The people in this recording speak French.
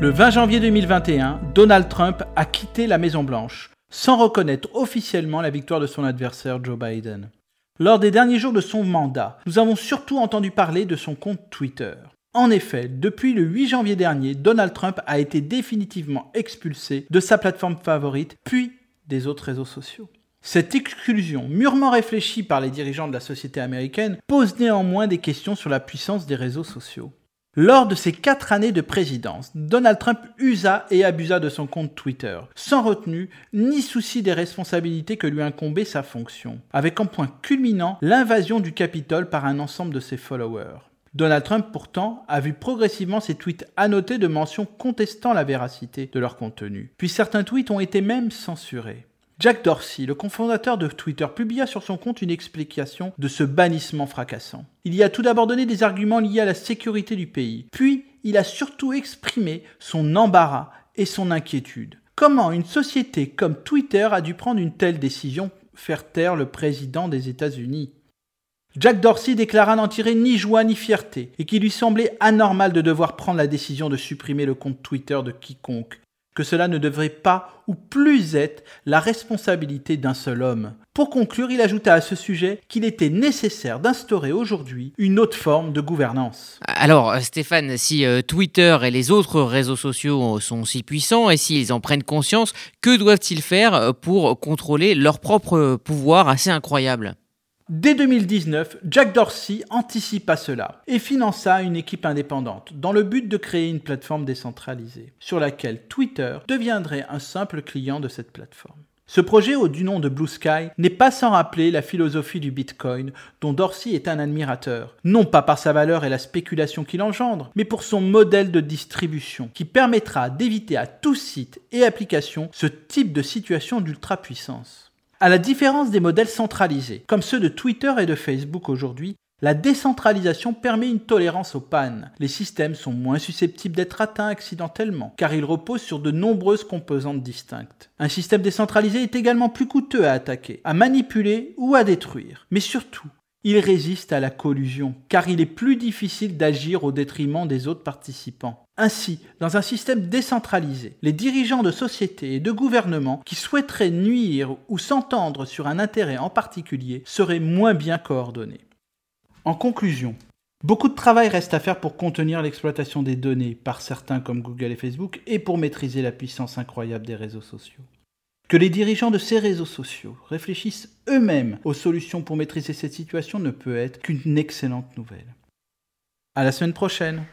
Le 20 janvier 2021, Donald Trump a quitté la Maison-Blanche, sans reconnaître officiellement la victoire de son adversaire Joe Biden. Lors des derniers jours de son mandat, nous avons surtout entendu parler de son compte Twitter. En effet, depuis le 8 janvier dernier, Donald Trump a été définitivement expulsé de sa plateforme favorite, puis des autres réseaux sociaux. Cette exclusion, mûrement réfléchie par les dirigeants de la société américaine, pose néanmoins des questions sur la puissance des réseaux sociaux. Lors de ses quatre années de présidence, Donald Trump usa et abusa de son compte Twitter, sans retenue ni souci des responsabilités que lui incombait sa fonction, avec en point culminant l'invasion du Capitole par un ensemble de ses followers. Donald Trump pourtant a vu progressivement ses tweets annotés de mentions contestant la véracité de leur contenu, puis certains tweets ont été même censurés. Jack Dorsey, le cofondateur de Twitter, publia sur son compte une explication de ce bannissement fracassant. Il y a tout d'abord donné des arguments liés à la sécurité du pays, puis il a surtout exprimé son embarras et son inquiétude. Comment une société comme Twitter a dû prendre une telle décision, faire taire le président des États-Unis? Jack Dorsey déclara n'en tirer ni joie ni fierté, et qu'il lui semblait anormal de devoir prendre la décision de supprimer le compte Twitter de quiconque, que cela ne devrait pas ou plus être la responsabilité d'un seul homme. Pour conclure, il ajouta à ce sujet qu'il était nécessaire d'instaurer aujourd'hui une autre forme de gouvernance. Alors Stéphane, si euh, Twitter et les autres réseaux sociaux sont si puissants et s'ils en prennent conscience, que doivent-ils faire pour contrôler leur propre pouvoir assez incroyable? Dès 2019, Jack Dorsey anticipa cela et finança une équipe indépendante dans le but de créer une plateforme décentralisée sur laquelle Twitter deviendrait un simple client de cette plateforme. Ce projet, au du nom de Blue Sky, n'est pas sans rappeler la philosophie du Bitcoin, dont Dorsey est un admirateur, non pas par sa valeur et la spéculation qu'il engendre, mais pour son modèle de distribution, qui permettra d'éviter à tout site et application ce type de situation d'ultra-puissance. À la différence des modèles centralisés, comme ceux de Twitter et de Facebook aujourd'hui, la décentralisation permet une tolérance aux pannes. Les systèmes sont moins susceptibles d'être atteints accidentellement, car ils reposent sur de nombreuses composantes distinctes. Un système décentralisé est également plus coûteux à attaquer, à manipuler ou à détruire. Mais surtout, il résiste à la collusion, car il est plus difficile d'agir au détriment des autres participants. Ainsi, dans un système décentralisé, les dirigeants de sociétés et de gouvernements qui souhaiteraient nuire ou s'entendre sur un intérêt en particulier seraient moins bien coordonnés. En conclusion, beaucoup de travail reste à faire pour contenir l'exploitation des données par certains comme Google et Facebook et pour maîtriser la puissance incroyable des réseaux sociaux. Que les dirigeants de ces réseaux sociaux réfléchissent eux-mêmes aux solutions pour maîtriser cette situation ne peut être qu'une excellente nouvelle. À la semaine prochaine!